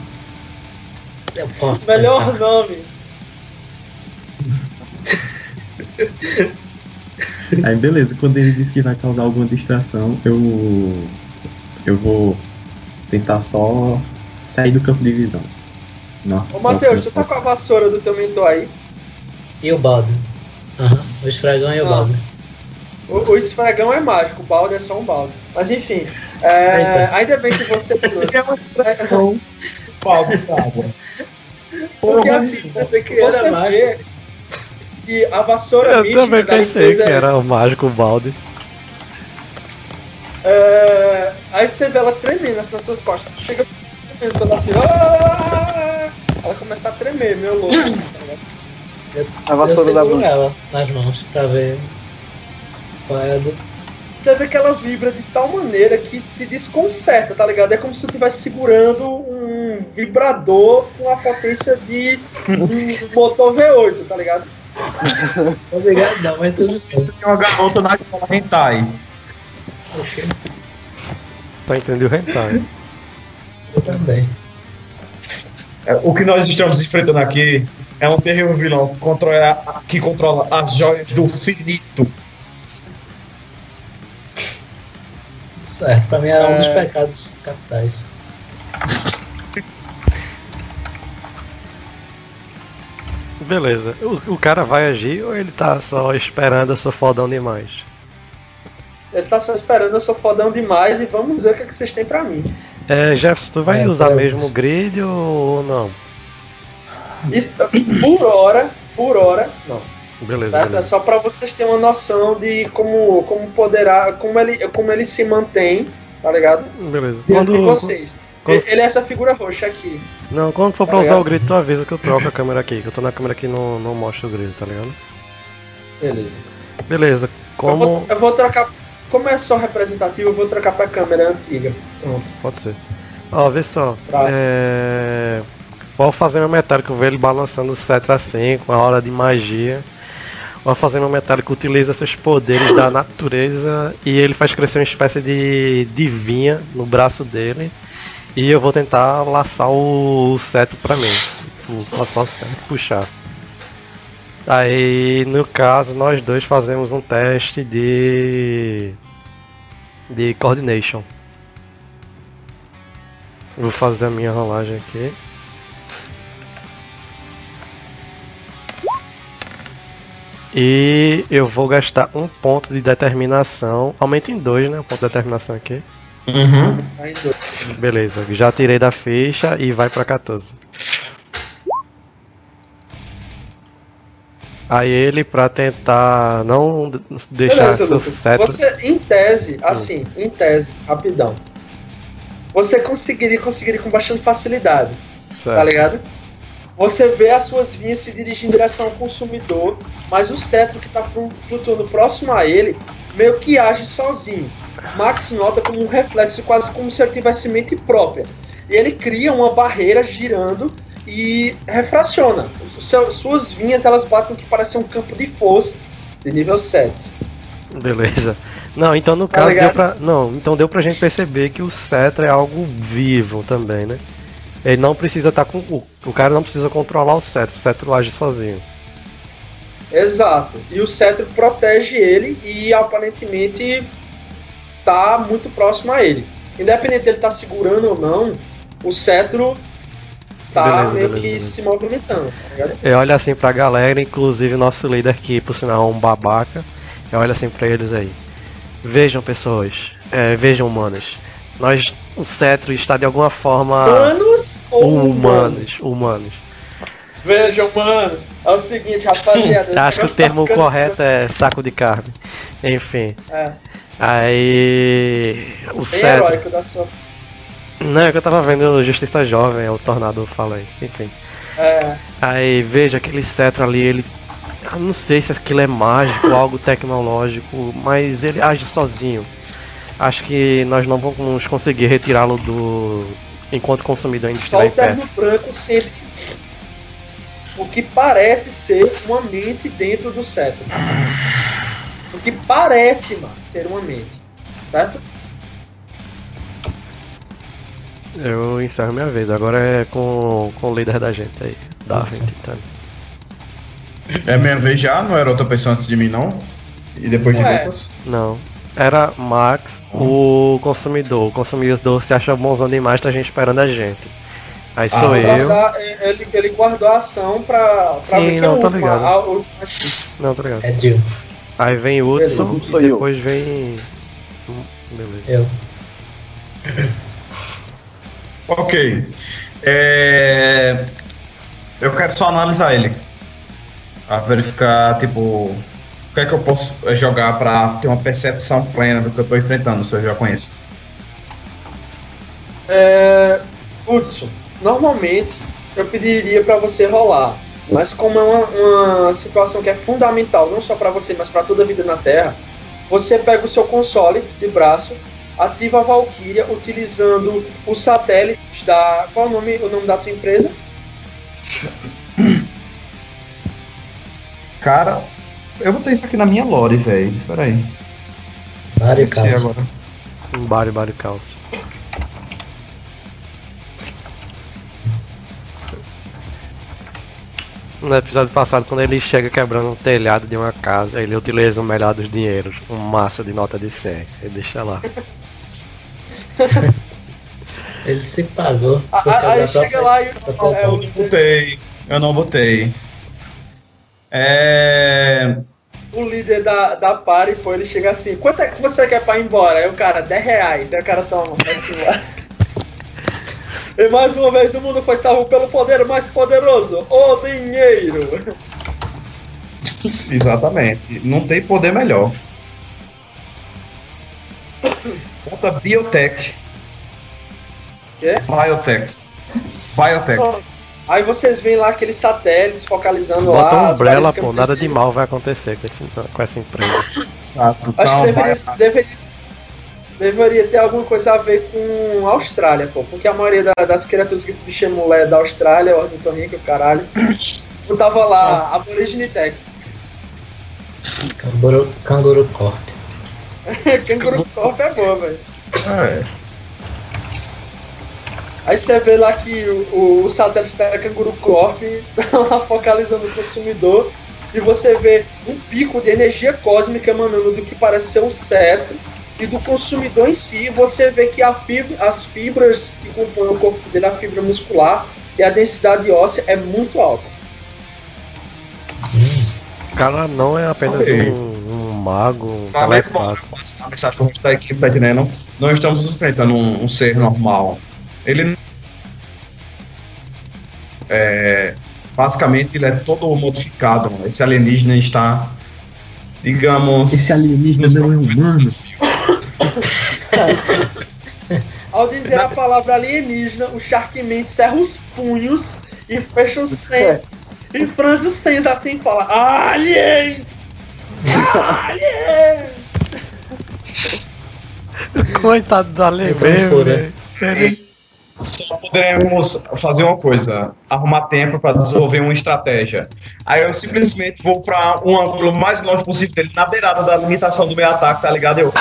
Eu posso. Melhor tentar. nome. (laughs) Aí beleza, quando ele diz que vai causar alguma distração, eu. Eu vou tentar só sair do campo de visão. Nossa, Ô Matheus, tu tá com a vassoura do teu mentor aí? E o balde? Aham, o esfregão e o Ah. balde. O, o esfregão é mágico, o balde é só um balde. Mas enfim, é, ainda bem que você (laughs) trouxe. É um esfregão. Pau de água. Porque assim, você era mágico. vê que a vassoura Eu também da pensei que empresa- era o mágico balde. É, aí você vê ela tremendo assim nas suas costas. Chega tremendo toda assim. "Ah!" Ela começa a tremer, meu louco. tá? A Eu vassoura da seguro bruxa. ela nas mãos pra ver qual é a do... Você vê que ela vibra de tal maneira que te desconcerta, tá ligado? É como se tu estivesse segurando um vibrador com a potência de (laughs) um motor V8, tá ligado? Obrigado, não, mas tudo bem. Você tem uma garota na escola hentai. Tá entendendo o hentai. Eu também. É, O que nós estamos enfrentando aqui é um terrível vilão que controla, que controla as joias do finito. Certo, pra mim era um dos É. pecados capitais. Beleza. O, o cara vai agir ou ele tá só esperando eu sou fodão demais? Ele tá só esperando, eu sou fodão demais e vamos ver o que, é que vocês têm pra mim. É, Jefferson, tu vai É, usar mesmo o grid ou não? Isso, (clears throat) por hora, por hora, não. Beleza, Certo? É beleza. só pra vocês terem uma noção de como, como poderá, como ele, como ele se mantém, tá ligado? Beleza. Quando, vocês. quando- Ele é essa figura roxa aqui. Não, quando for pra Tá usar ligado? o grid, tu avisa que eu troco a câmera aqui. Que eu tô na câmera aqui e não, não mostra o grid, tá ligado? Beleza. Beleza. Eu, Como. vou, eu vou trocar. Como é só representativo, eu vou trocar pra câmera antiga. Pronto. Pode ser. Ó, vê só. Tá. É. O Alfazema Metálico vê ele balançando o cetro assim, com a hora de magia. O Alfazema Metálico utiliza seus poderes da natureza e ele faz crescer uma espécie de divinha no braço dele. E eu vou tentar laçar o, o cetro pra mim. Tipo, laçar o cetro e puxar. Aí, no caso, nós dois fazemos um teste de. de coordination. Vou fazer a minha rolagem aqui. E eu vou gastar um ponto de determinação. Aumenta em dois, né? O ponto de determinação aqui. Uhum. Beleza, já tirei da ficha e vai pra 14. Aí ele, pra tentar não deixar Beleza, seu cetro. Você, em tese, assim, em tese, rapidão. você conseguiria conseguiria com bastante facilidade, tá Certo. ligado? Você vê as suas vinhas se dirigindo em direção ao consumidor, mas o cetro que está flutuando próximo a ele meio que age sozinho. Max nota como um reflexo, quase como se ele tivesse mente própria. E ele cria uma barreira girando e refraciona. Suas vinhas elas batem o que parece um campo de força de nível 7. Beleza. Não, então no Tá caso deu ligado? pra. Não, então deu pra gente perceber que o cetro é algo vivo também, né? Ele não precisa estar com. O, o cara não precisa controlar o cetro, o cetro age sozinho. Exato. E o cetro protege ele e aparentemente tá muito próximo a ele. Independente dele estar segurando ou não, o cetro tá Beleza, meio beleza, que beleza. se movimentando, tá ligado? Eu olho assim pra galera, inclusive o nosso líder que por sinal é um babaca. Eu olho assim pra eles aí. Vejam pessoas, é, vejam humanos. Nós, o cetro está de alguma forma Humanos ou humanos? humanos, humanos. Vejam, humanos. É o seguinte, rapaziada. (laughs) Acho que o tá termo correto é saco de carne. Enfim. É, Aí. O bem heróico da sua. Não, é que eu tava vendo o Justiça Jovem, o Tornado fala isso, enfim. É, Aí veja aquele cetro ali, ele. Eu não sei se aquilo é mágico, (laughs) algo tecnológico, mas ele age sozinho. Acho que nós não vamos conseguir retirá-lo do. enquanto consumidor ainda só o terno branco sente o que parece ser uma mente dentro do cetro. O que parece, mano, ser uma mente. Certo? Eu encerro minha vez, agora é com, com o líder da gente aí. Darwin Titano. É minha vez já, não era outra pessoa antes de mim, não? E depois de Ué. Lucas? Não. Era Max, o consumidor. O consumidor se acha bonzão demais, tá a gente esperando a gente. Aí sou Ah, eu. Guardar- ele, ele guardou a ação pra, pra Sim, ver que não, é última- ligado. a Não, tá ligado. É Jill. Aí vem o Hudson e sou eu. depois vem. Beleza. Eu. (coughs) Ok. É... Eu quero só analisar ele. Pra verificar, tipo, o que é que eu posso eh, jogar pra ter uma percepção plena do que eu tô enfrentando, se eu já conheço. É, Hudson, normalmente eu pediria pra você rolar, mas como é uma, uma situação que é fundamental, não só pra você, mas pra toda a vida na Terra, você pega o seu console de braço, ativa a Valkyria utilizando os satélites da. Qual é o nome, o nome da tua empresa? (coughs) Cara, eu botei isso aqui na minha lore, velho. Pera aí. Mário Esqueci Calço. agora. Um Bari Bari Caos. No episódio passado, quando ele chega quebrando um telhado de uma casa, ele utiliza o melhor dos dinheiros, um massa de nota de 100. Ele deixa lá. (laughs) Ele se pagou. Aí chega lá e. própria É, o, Botei. Eu não botei. É. o líder da, da party, pô, ele chega assim, quanto é que você quer pra ir embora? Aí o cara, 10 reais. Aí o cara toma, vai se embora. (laughs) E mais uma vez o mundo foi salvo pelo poder mais poderoso, o dinheiro. Exatamente. Não tem poder melhor. Bota Biotech. Quê? Biotech. Biotech. Aí vocês veem lá aqueles satélites focalizando Bota lá. um as umbrella, pô, nada de- mal vai acontecer com, esse, com essa empresa. Exato. Acho Então, que deveria, vai- deveria, deveria ter alguma coisa a ver com a Austrália, pô. Porque a maioria da- das criaturas que se bicho é mulher da Austrália, ornitorrinco, caralho. Eu tava lá, Aborigine Tech. Canguru, canguru Corp. (laughs) Canguru Corp é boa, velho. É. Aí você vê lá que o, o, o satélite da Canguru Corp tá lá (laughs) focalizando o consumidor e você vê um pico de energia cósmica emanando do que parece ser um cetro e do consumidor em si você vê que a fibra, as fibras que compõem o corpo dele, a fibra muscular e a densidade óssea é muito alta. O cara não é apenas Ok. um, um mago, um Tá telepata. a mensagem pro resto da equipe, tá entendendo? Não estamos enfrentando um, um ser normal. Ele não- é, basicamente ele é todo modificado. Esse alienígena está, digamos. Esse alienígena não é humano. (laughs) Ao dizer a palavra alienígena, o Sharkman cerra os punhos e fecha os senhos. E franze os senhos assim e fala: Aliens! Aliens! (laughs) Coitado da Levê, fofura. velho. Só poderemos fazer uma coisa: arrumar tempo para desenvolver uma estratégia. Aí eu simplesmente vou para um ângulo mais longe possível dele, na beirada da limitação do meu ataque, tá ligado? Eu.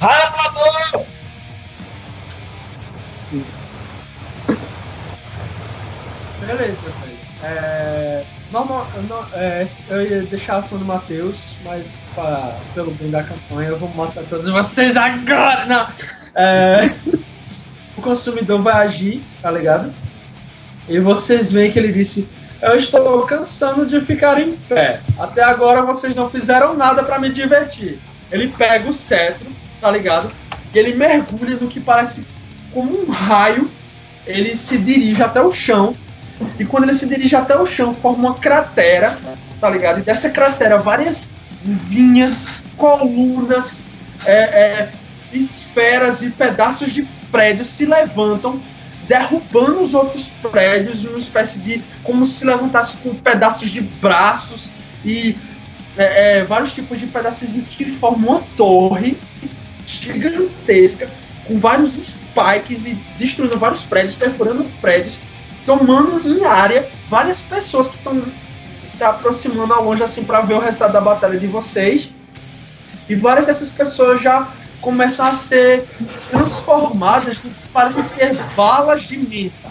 Rapador! Beleza, velho. É, normal, é, eu ia deixar a ação do Matheus, mas pra, pelo bem da campanha eu vou matar todos vocês agora! Não! É, (laughs) o consumidor vai agir, tá ligado? E vocês veem que ele disse: Eu estou cansando de ficar em pé. Até agora vocês não fizeram nada pra me divertir. Ele pega o cetro, tá ligado? E ele mergulha no que parece como um raio. Ele se dirige até o chão e quando ele se dirige até o chão, forma uma cratera, tá ligado? E dessa cratera, várias vinhas, colunas, é, é, esferas e pedaços de prédios se levantam, derrubando os outros prédios, uma espécie de. como se levantasse com pedaços de braços e é, é, vários tipos de pedaços que formam uma torre gigantesca, com vários spikes e destruindo vários prédios, perfurando prédios tomando em área várias pessoas que estão se aproximando ao longe assim para ver o resultado da batalha de vocês. E várias dessas pessoas já começam a ser transformadas no que parecem ser balas de menta.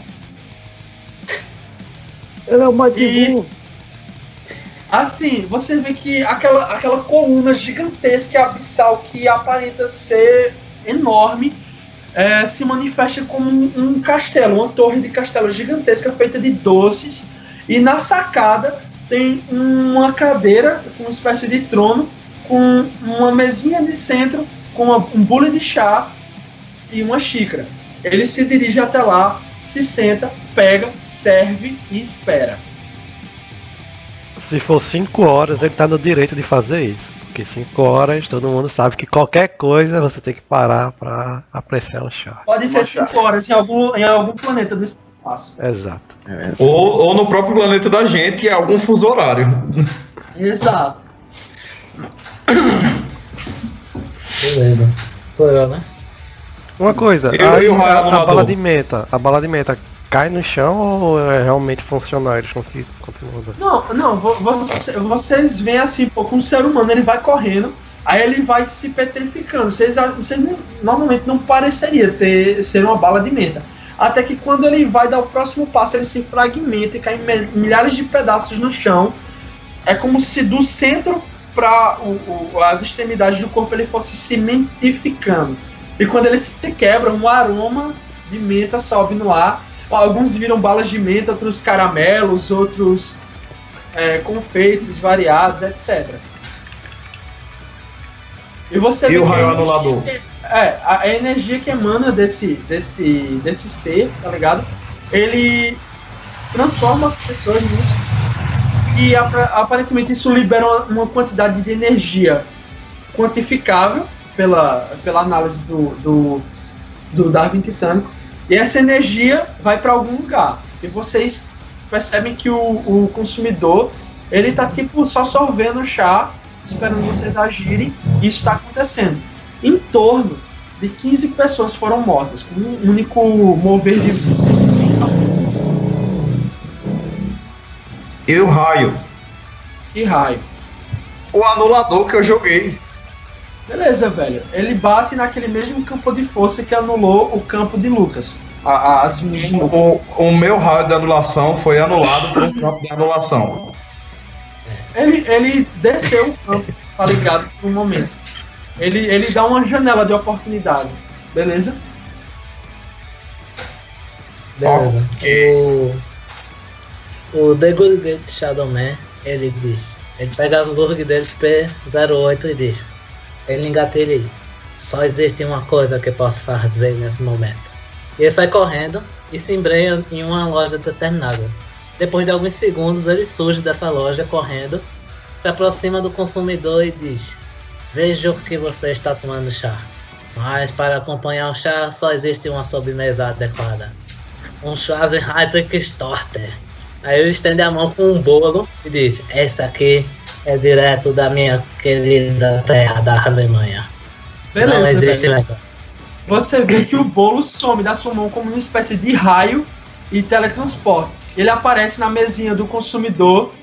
Ela é uma E-. Assim, você vê que aquela, aquela coluna gigantesca e abissal que aparenta ser enorme é, se manifesta como um, um castelo, uma torre de castelo gigantesca feita de doces. E na sacada tem uma cadeira, uma espécie de trono, com uma mesinha de centro, com uma- um bule de chá e uma xícara. Ele se dirige até lá, se senta, pega, serve e espera. Se for 5 horas, ele tá no direito de fazer isso. Porque 5 horas, todo mundo sabe que qualquer coisa você tem que parar pra apreciar o chá. Pode ser 5 horas em algum, em algum planeta do espaço. Exato. Ou, ou no próprio planeta da gente, em algum fuso horário. Exato. Beleza. Sou eu, né? Uma coisa, Eu aí e Raio a, a bala de menta, a bala de menta cai no chão ou é realmente funcional? Eles conseguem continuar. Não, não, vo- você- vocês veem assim, pô, com um ser humano, ele vai correndo, aí ele vai se petrificando. Vocês, vocês normalmente não pareceria ter, ser uma bala de menta. Até que quando ele vai dar o próximo passo, ele se fragmenta e cai em milhares de pedaços no chão. É como se do centro para as extremidades do corpo ele fosse cimentificando. E quando ele se quebra, um aroma de menta sobe no ar. Alguns viram balas de menta, outros caramelos, outros é, confeitos variados, etc. E você E vê o que a raio energia anulador? que- É, a, a energia que emana desse, desse, desse ser, tá ligado? Ele transforma as pessoas nisso. E apa- aparentemente isso libera uma, uma quantidade de energia quantificável pela, pela análise do, do, do Darwin Titânico. E essa energia vai para algum lugar. E vocês percebem que o, o consumidor ele tá tipo só sorvendo o chá, esperando vocês agirem, e isso está acontecendo. Em torno de 15 pessoas foram mortas, com um único mover de. E o raio? Que raio. O anulador que eu joguei. Beleza, velho. Ele bate naquele mesmo campo de força que anulou o campo de Lucas. A- a- as. O, o meu raio de anulação foi anulado por um campo de anulação. Ele, ele desceu o campo, tá ligado? Por um momento. Ele, ele dá uma janela de oportunidade. Beleza? Beleza. Ok. O, o The Good Great Shadow Man, ele diz. Ele pega as lurg dele P08 e diz. Ele engatilha aí. Só existe uma coisa que posso fazer nesse momento. Ele sai correndo e se embrenha em uma loja determinada. Depois de alguns segundos, ele surge dessa loja correndo, se aproxima do consumidor e diz: Veja o que você está tomando chá. Mas para acompanhar o chá só existe uma sobremesa adequada. Um Schwarzenegger Storter. Aí ele estende a mão com um bolo e diz: Esse aqui é direto da minha querida terra da Alemanha. Beleza, Não existe velho. Você vê que o bolo some da sua mão como uma espécie de raio e teletransporte. Ele aparece na mesinha do consumidor,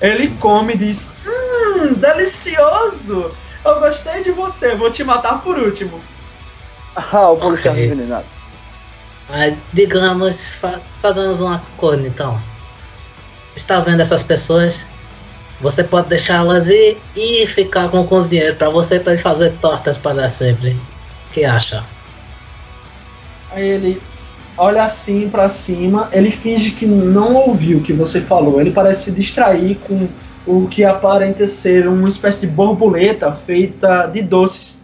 ele come e diz: Hum, delicioso! Eu gostei de você, vou te matar por último. (laughs) Ah, o bolo Ok. está envenenado. Mas digamos, fa fazemos um acordo então. Está vendo essas pessoas? Você pode deixá-las ir e ficar com o cozinheiro para você para fazer tortas para sempre. O que acha? Aí ele olha assim pra cima, ele finge que não ouviu o que você falou. Ele parece se distrair com o que aparenta ser uma espécie de borboleta feita de doces.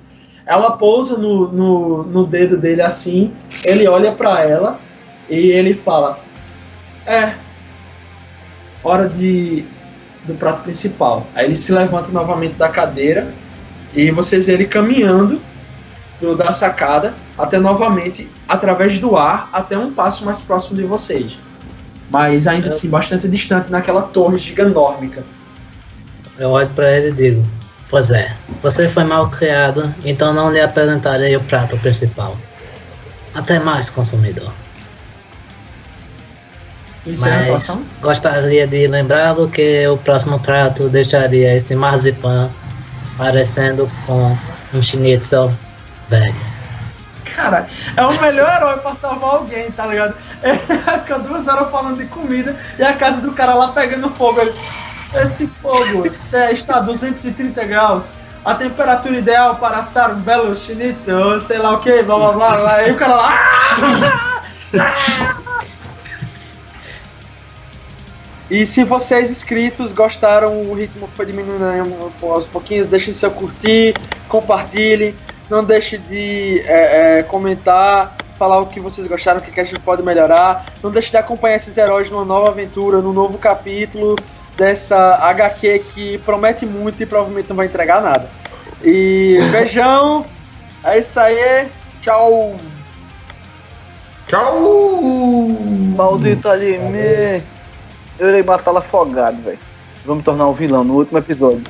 Ela pousa no, no, no dedo dele assim, ele olha pra ela e ele fala: É, hora de do prato principal. Aí ele se levanta novamente da cadeira e vocês veem ele caminhando do- da sacada até novamente através do ar até um passo mais próximo de vocês. Mas ainda assim bastante distante naquela torre giganórmica. Eu olho para ele e digo: Pois é, você foi mal criado, então não lhe apresentarei o prato principal. Até mais, consumidor. É Mas gostaria de lembrá-lo que o próximo prato deixaria esse marzipan parecendo com um schnitzel velho. Cara, é o melhor herói pra salvar alguém, tá ligado? Ele (laughs) fica duas horas falando de comida e a casa do cara lá pegando fogo. Ele, Esse fogo é, está a 230 graus. A temperatura ideal para assar um belo schnitzel, ou sei lá o que, blá blá blá. blá. Aí o cara lá. (laughs) E se vocês inscritos gostaram, o ritmo foi diminuindo aí aos pouquinhos, deixe seu curtir, compartilhe, não deixe de é, é, comentar, falar o que vocês gostaram, o que a gente pode melhorar. Não deixe de acompanhar esses heróis numa nova aventura, num novo capítulo dessa HQ que promete muito e provavelmente não vai entregar nada. E (laughs) beijão, é isso aí, tchau! Tchau! Maldito anime! Eu irei matá-lo afogado, velho. Me tornar um vilão no último episódio.